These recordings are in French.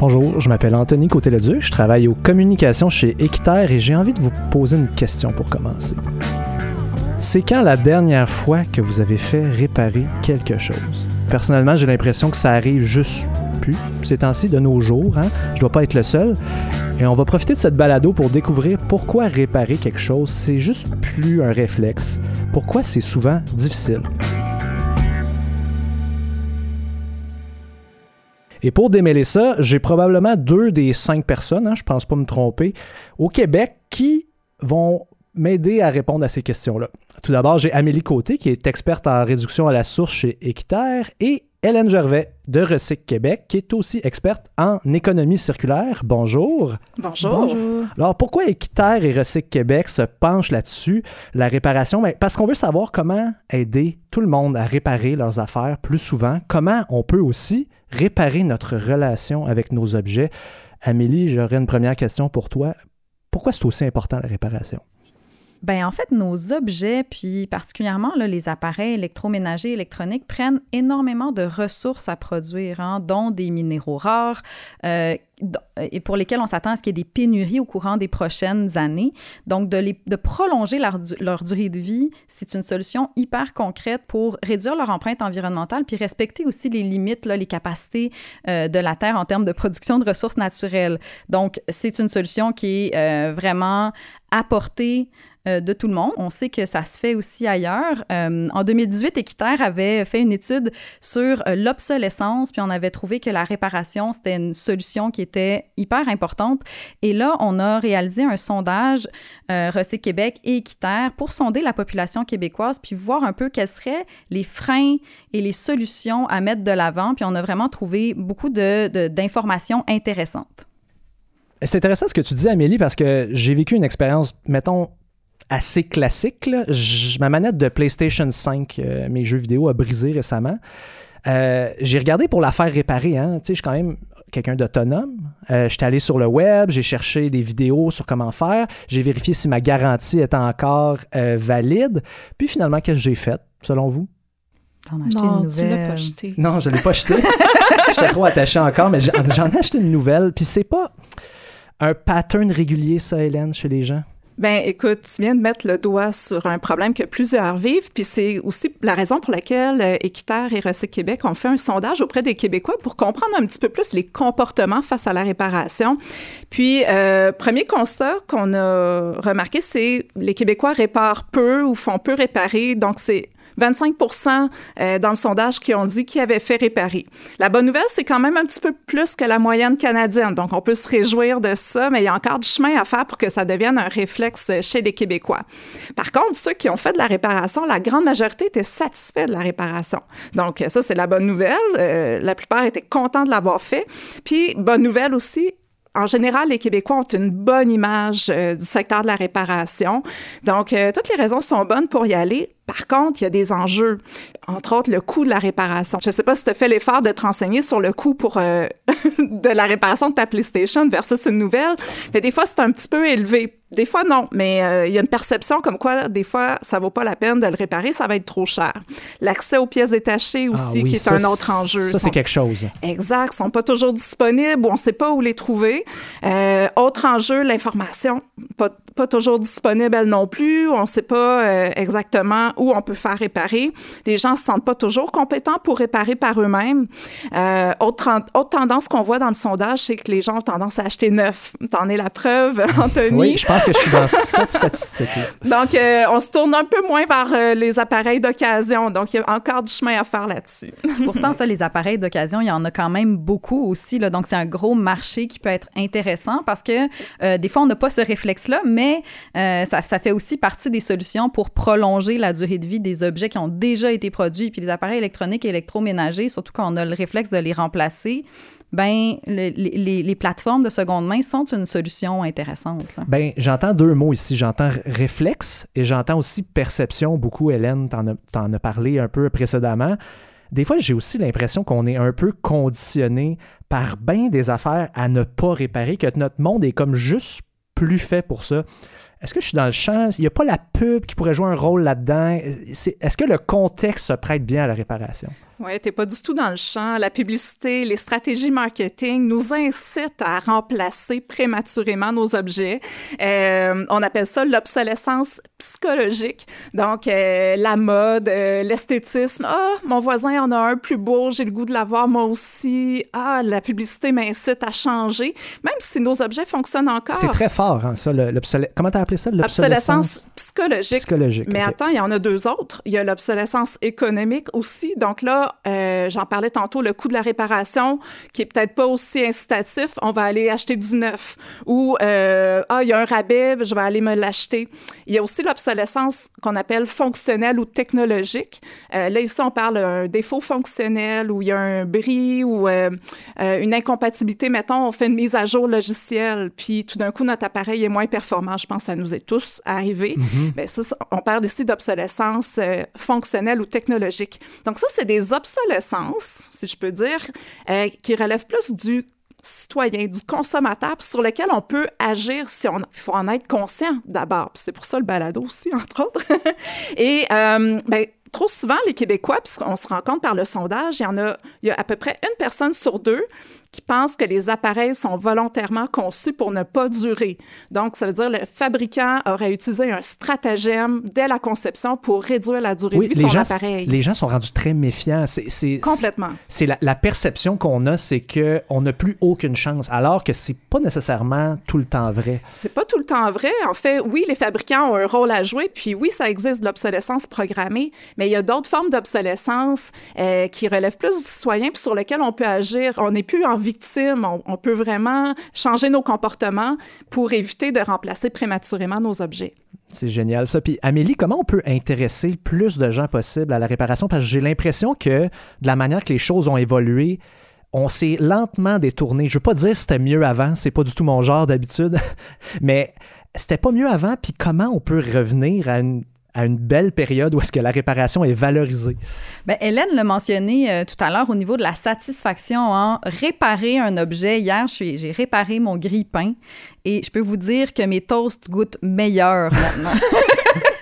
Bonjour, je m'appelle Anthony Côté-Leduc, je travaille aux communications chez Équiterre et j'ai envie de vous poser une question pour commencer. C'est quand la dernière fois que vous avez fait réparer quelque chose? Personnellement, j'ai l'impression que ça arrive juste plus ces temps-ci, de nos jours. Hein? Je dois pas être le seul. Et on va profiter de cette balado pour découvrir pourquoi réparer quelque chose, c'est juste plus un réflexe. Pourquoi c'est souvent difficile? Et pour démêler ça, j'ai probablement deux des cinq personnes, hein, je pense pas me tromper, au Québec qui vont m'aider à répondre à ces questions-là. Tout d'abord, j'ai Amélie Côté, qui est experte en réduction à la source chez Équiterre, et Hélène Gervais de Recyc Québec, qui est aussi experte en économie circulaire. Bonjour. Bonjour. Alors, pourquoi Équiterre et Recyc Québec se penchent là-dessus, la réparation? Ben, parce qu'on veut savoir comment aider tout le monde à réparer leurs affaires plus souvent, comment on peut aussi réparer notre relation avec nos objets. Amélie, j'aurais une première question pour toi. Pourquoi c'est aussi important la réparation? Ben en fait, nos objets, puis particulièrement les appareils électroménagers électroniques, prennent énormément de ressources à produire, hein, dont des minéraux rares, euh, et pour lesquels on s'attend à ce qu'il y ait des pénuries au courant des prochaines années. Donc, de, les, de prolonger leur, durée de vie, c'est une solution hyper concrète pour réduire leur empreinte environnementale, puis respecter aussi les limites, les capacités euh, de la Terre en termes de production de ressources naturelles. Donc, c'est une solution qui est euh, vraiment apportée euh, de tout le monde. On sait que ça se fait aussi ailleurs. Euh, en 2018, Équiterre avait fait une étude sur euh, l'obsolescence, puis on avait trouvé que la réparation, c'était une solution qui était hyper importante. Et là, on a réalisé un sondage, Recyc Québec et Équiterre, pour sonder la population québécoise, puis voir un peu quels seraient les freins et les solutions à mettre de l'avant. Puis on a vraiment trouvé beaucoup d'informations de, intéressantes. C'est intéressant ce que tu dis, Amélie, parce que j'ai vécu une expérience, mettons, assez classique. ma manette de PlayStation 5, euh, mes jeux vidéo, a brisé récemment. Euh, j'ai regardé pour la faire réparer. Hein. Je suis quand même quelqu'un d'autonome. Euh, J'étais allé sur le web, j'ai cherché des vidéos sur comment faire. J'ai vérifié si ma garantie était encore valide. Puis finalement, qu'est-ce que j'ai fait, selon vous? T'en as acheté une nouvelle. Tu l'as pas acheté. Non, je ne l'ai pas acheté. J'étais trop attaché encore, mais j'en ai acheté une nouvelle. Puis c'est pas un pattern régulier, ça, Hélène, chez les gens? Ben, écoute, tu viens de mettre le doigt sur un problème que plusieurs vivent, puis c'est aussi la raison pour laquelle euh, Équiterre et Recyc Québec ont fait un sondage auprès des Québécois pour comprendre un petit peu plus les comportements face à la réparation. Puis, euh, premier constat qu'on a remarqué, c'est les Québécois réparent peu ou font peu réparer, donc c'est 25% euh, dans le sondage qui ont dit qu'ils avaient fait réparer. La bonne nouvelle, c'est quand même un petit peu plus que la moyenne canadienne. Donc, on peut se réjouir de ça, mais il y a encore du chemin à faire pour que ça devienne un réflexe chez les Québécois. Par contre, ceux qui ont fait de la réparation, la grande majorité étaient satisfaits de la réparation. Donc, ça, c'est la bonne nouvelle. Euh, la plupart étaient contents de l'avoir fait. Puis, bonne nouvelle aussi, en général, les Québécois ont une bonne image euh, du secteur de la réparation. Donc, toutes les raisons sont bonnes pour y aller. Par contre, il y a des enjeux, entre autres le coût de la réparation. Je ne sais pas si tu as fait l'effort de te renseigner sur le coût pour euh, de la réparation de ta PlayStation versus une nouvelle, mais des fois, c'est un petit peu élevé. Des fois, non, mais euh, il y a une perception comme quoi, des fois, ça vaut pas la peine de le réparer, ça va être trop cher. L'accès aux pièces détachées ah aussi, qui est un autre enjeu. Ça, c'est quelque chose. Exact, sont pas toujours disponibles ou on ne sait pas où les trouver. Euh, autre enjeu, l'information, pas, pas toujours disponible elle non plus. On ne sait pas exactement où on peut faire réparer. Les gens ne se sentent pas toujours compétents pour réparer par eux-mêmes. Euh, autre, autre, tendance qu'on voit dans le sondage, c'est que les gens ont tendance à acheter neuf. T'en es la preuve, Anthony. Oui, je pense que je suis dans cette statistique Donc, euh, on se tourne un peu moins vers euh, les appareils d'occasion. Donc, il y a encore du chemin à faire là-dessus. Pourtant, ça, les appareils d'occasion, il y en a quand même beaucoup aussi. Là. Donc, c'est un gros marché qui peut être intéressant parce que des fois, on n'a pas ce réflexe-là, mais ça, ça fait aussi partie des solutions pour prolonger la durée de vie des objets qui ont déjà été produits, puis les appareils électroniques et électroménagers, surtout quand on a le réflexe de les remplacer, ben les, les, plateformes de seconde main sont une solution intéressante. Ben j'entends deux mots ici. J'entends réflexe et j'entends aussi perception. Beaucoup, Hélène, t'en as, as parlé un peu précédemment. Des fois, j'ai aussi l'impression qu'on est un peu conditionné par bien des affaires à ne pas réparer, que notre monde est comme juste plus fait pour ça. Est-ce que je suis dans le champ? Il n'y a pas la pub qui pourrait jouer un rôle là-dedans? Est-ce que le contexte se prête bien à la réparation? Oui, tu n'es pas du tout dans le champ. La publicité, les stratégies marketing nous incitent à remplacer prématurément nos objets. Euh, on appelle ça l'obsolescence psychologique. Donc, euh, la mode, euh, l'esthétisme. Ah, mon voisin en a un plus beau, j'ai le goût de l'avoir moi aussi. Ah, la publicité m'incite à changer, même si nos objets fonctionnent encore. C'est très fort, hein, ça. L'obsolescence. Comment tu as appelé ça? L'obsolescence psychologique. Psychologique. Mais attends, il y en a deux autres. Il y a l'obsolescence économique aussi. Donc là, euh, j'en parlais tantôt, le coût de la réparation, qui est peut-être pas aussi incitatif. On va aller acheter du neuf. Ou, euh, ah, il y a un rabais, je vais aller me l'acheter. Il y a aussi l'obsolescence qu'on appelle fonctionnelle ou technologique. Euh, là, ici, on parle d'un défaut fonctionnel ou il y a un bris ou une incompatibilité. Mettons, on fait une mise à jour logicielle, puis tout d'un coup, notre appareil est moins performant. Je pense que ça nous est tous arrivé. Mm-hmm. Ben, on parle ici d'obsolescence fonctionnelle ou technologique. Donc ça, c'est des obsolescences, si je peux dire, euh, qui relèvent plus du citoyen, du consommateur, sur lequel on peut agir si on... Il faut en être conscient d'abord. C'est pour ça le balado aussi, entre autres. Et euh, ben, trop souvent, les Québécois, puisqu'on se rend compte par le sondage, il y en a, il y a à peu près une personne sur deux qui pensent que les appareils sont volontairement conçus pour ne pas durer. Donc, ça veut dire que le fabricant aurait utilisé un stratagème dès la conception pour réduire la durée de vie de son appareil. Les gens sont rendus très méfiants. C'est, Complètement. C'est la, la, perception qu'on a, c'est qu'on n'a plus aucune chance, alors que c'est pas nécessairement tout le temps vrai. C'est pas tout le temps vrai. En fait, oui, les fabricants ont un rôle à jouer, puis oui, ça existe de l'obsolescence programmée, mais il y a d'autres formes d'obsolescence euh, qui relèvent plus du citoyen, puis sur lesquelles on peut agir. On n'est plus en victime. On, peut vraiment changer nos comportements pour éviter de remplacer prématurément nos objets. C'est génial ça. Puis Amélie, comment on peut intéresser plus de gens possible à la réparation? Parce que j'ai l'impression que de la manière que les choses ont évolué, on s'est lentement détourné. Je veux pas dire c'était mieux avant, c'est pas du tout mon genre d'habitude, mais c'était pas mieux avant, puis comment on peut revenir à une à une belle période où est-ce que la réparation est valorisée. Bien, Hélène l'a mentionné euh, tout à l'heure au niveau de la satisfaction en réparer un objet. Hier, j'ai réparé mon grille-pain et je peux vous dire que mes toasts goûtent meilleur maintenant.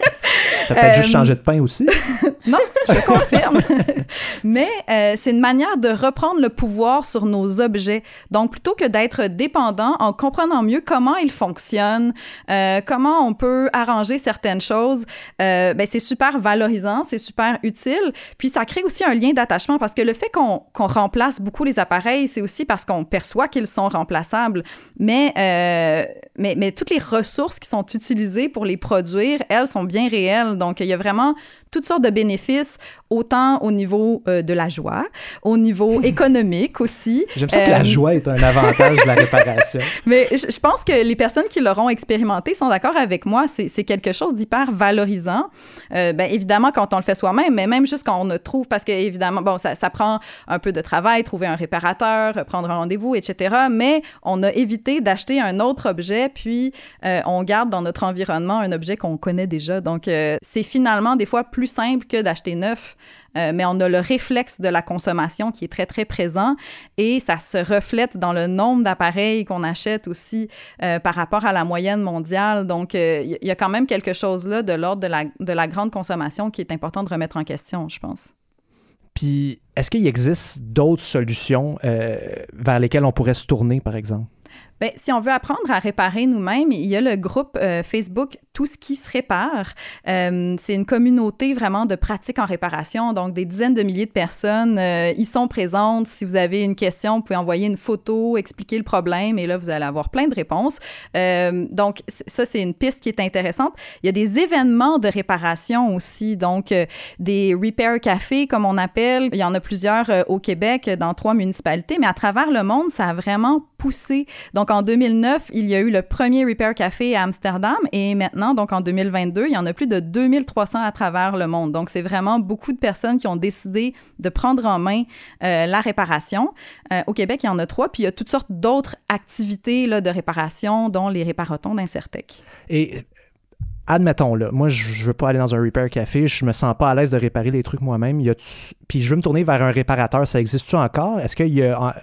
T'as peut-être juste changé de pain aussi? non, je confirme. Mais euh, c'est une manière de reprendre le pouvoir sur nos objets. Donc, plutôt que d'être dépendant, en comprenant mieux comment ils fonctionnent, euh, comment on peut arranger certaines choses, euh, ben, c'est super valorisant, c'est super utile. Puis, ça crée aussi un lien d'attachement parce que le fait qu'on remplace beaucoup les appareils, c'est aussi parce qu'on perçoit qu'ils sont remplaçables. Mais, mais, mais toutes les ressources qui sont utilisées pour les produire, elles, sont bien réelles. Donc, il y a vraiment toutes sortes de bénéfices, autant au niveau euh, de la joie, au niveau économique aussi. J'aime ça que la euh, joie est un avantage de la réparation. Mais je pense que les personnes qui l'auront expérimenté sont d'accord avec moi. C'est quelque chose d'hyper valorisant. Euh, ben, évidemment, quand on le fait soi-même, mais même juste quand on ne trouve, parce que évidemment, bon, ça, ça prend un peu de travail, trouver un réparateur, prendre un rendez-vous, etc. Mais on a évité d'acheter un autre objet, puis on garde dans notre environnement un objet qu'on connaît déjà. Donc, c'est finalement des fois plus plus simple que d'acheter neuf, euh, mais on a le réflexe de la consommation qui est très, très présent et ça se reflète dans le nombre d'appareils qu'on achète aussi euh, par rapport à la moyenne mondiale. Donc, euh, il y a quand même quelque chose là de l'ordre de la, de la grande consommation qui est important de remettre en question, je pense. Puis, est-ce qu'il existe d'autres solutions vers lesquelles on pourrait se tourner, par exemple? Bien, si on veut apprendre à réparer nous-mêmes, il y a le groupe Facebook tout ce qui se répare. Euh, c'est une communauté vraiment de pratiques en réparation, donc des dizaines de milliers de personnes euh, y sont présentes. Si vous avez une question, vous pouvez envoyer une photo, expliquer le problème et là, vous allez avoir plein de réponses. Euh, donc, ça, c'est une piste qui est intéressante. Il y a des événements de réparation aussi, donc des repair cafés, comme on appelle. Il y en a plusieurs au Québec, dans trois municipalités, mais à travers le monde, ça a vraiment poussé. Donc, en 2009, il y a eu le premier repair café à Amsterdam et maintenant, donc en 2022, il y en a plus de 2300 à travers le monde. Donc, c'est vraiment beaucoup de personnes qui ont décidé de prendre en main euh, la réparation. Euh, au Québec, il y en a trois, puis il y a toutes sortes d'autres activités de réparation, dont les réparatons d'Incertec. Et admettons là, moi je, ne veux pas aller dans un repair café, je me sens pas à l'aise de réparer les trucs moi-même. Puis je veux me tourner vers un réparateur, ça existe-tu encore? Est-ce qu'il y a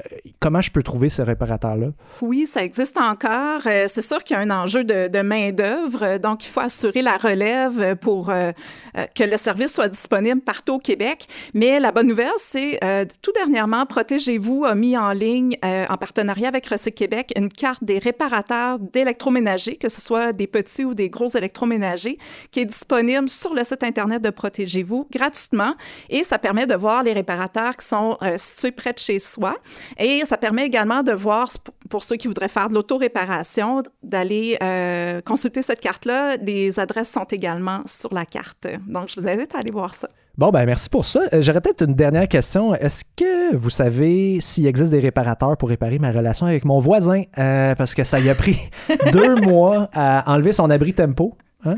comment je peux trouver ce réparateur-là? Oui, ça existe encore. Euh, c'est sûr qu'il y a un enjeu de, main-d'œuvre, donc il faut assurer la relève pour euh, euh, que le service soit disponible partout au Québec. Mais la bonne nouvelle, c'est tout dernièrement, Protégez-vous a mis en ligne, en partenariat avec Recyc Québec, une carte des réparateurs d'électroménagers, que ce soit des petits ou des gros électroménagers, qui est disponible sur le site Internet de Protégez-vous gratuitement. Et ça permet de voir les réparateurs qui sont situés près de chez soi. Et ça permet également de voir, pour ceux qui voudraient faire de l'auto-réparation, d'aller euh, consulter cette carte-là. Les adresses sont également sur la carte. Donc, je vous invite à aller voir ça. Bon, ben merci pour ça. Euh, j'aurais peut-être une dernière question. Est-ce que vous savez s'il existe des réparateurs pour réparer ma relation avec mon voisin? Euh, parce que ça y a pris deux mois à enlever son abri tempo. Hein?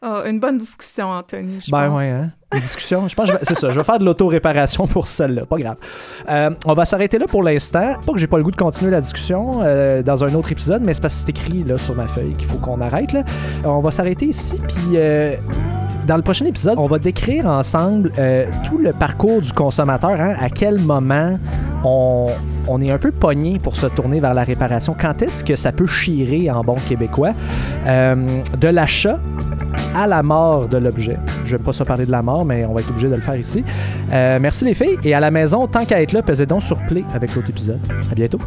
Oh, une bonne discussion, Anthony. Je ben pense. ouais, hein? Une discussion. Je pense c'est ça. Je vais faire de l'auto-réparation pour celle-là. Pas grave. Euh, on va s'arrêter là pour l'instant. Pas que j'ai pas le goût de continuer la discussion euh, dans un autre épisode, mais c'est parce que c'est écrit là, sur ma feuille qu'il faut qu'on arrête. Là. On va s'arrêter ici, puis. Euh, dans le prochain épisode, on va décrire ensemble tout le parcours du consommateur, hein, à quel moment on, on est un peu pogné pour se tourner vers la réparation. Quand est-ce que ça peut chirer en bon québécois? de l'achat à la mort de l'objet. Je n'aime pas ça parler de la mort, mais on va être obligé de le faire ici. Euh, merci les filles. Et à la maison, tant qu'à être là, pesez donc sur Play avec l'autre épisode. À bientôt.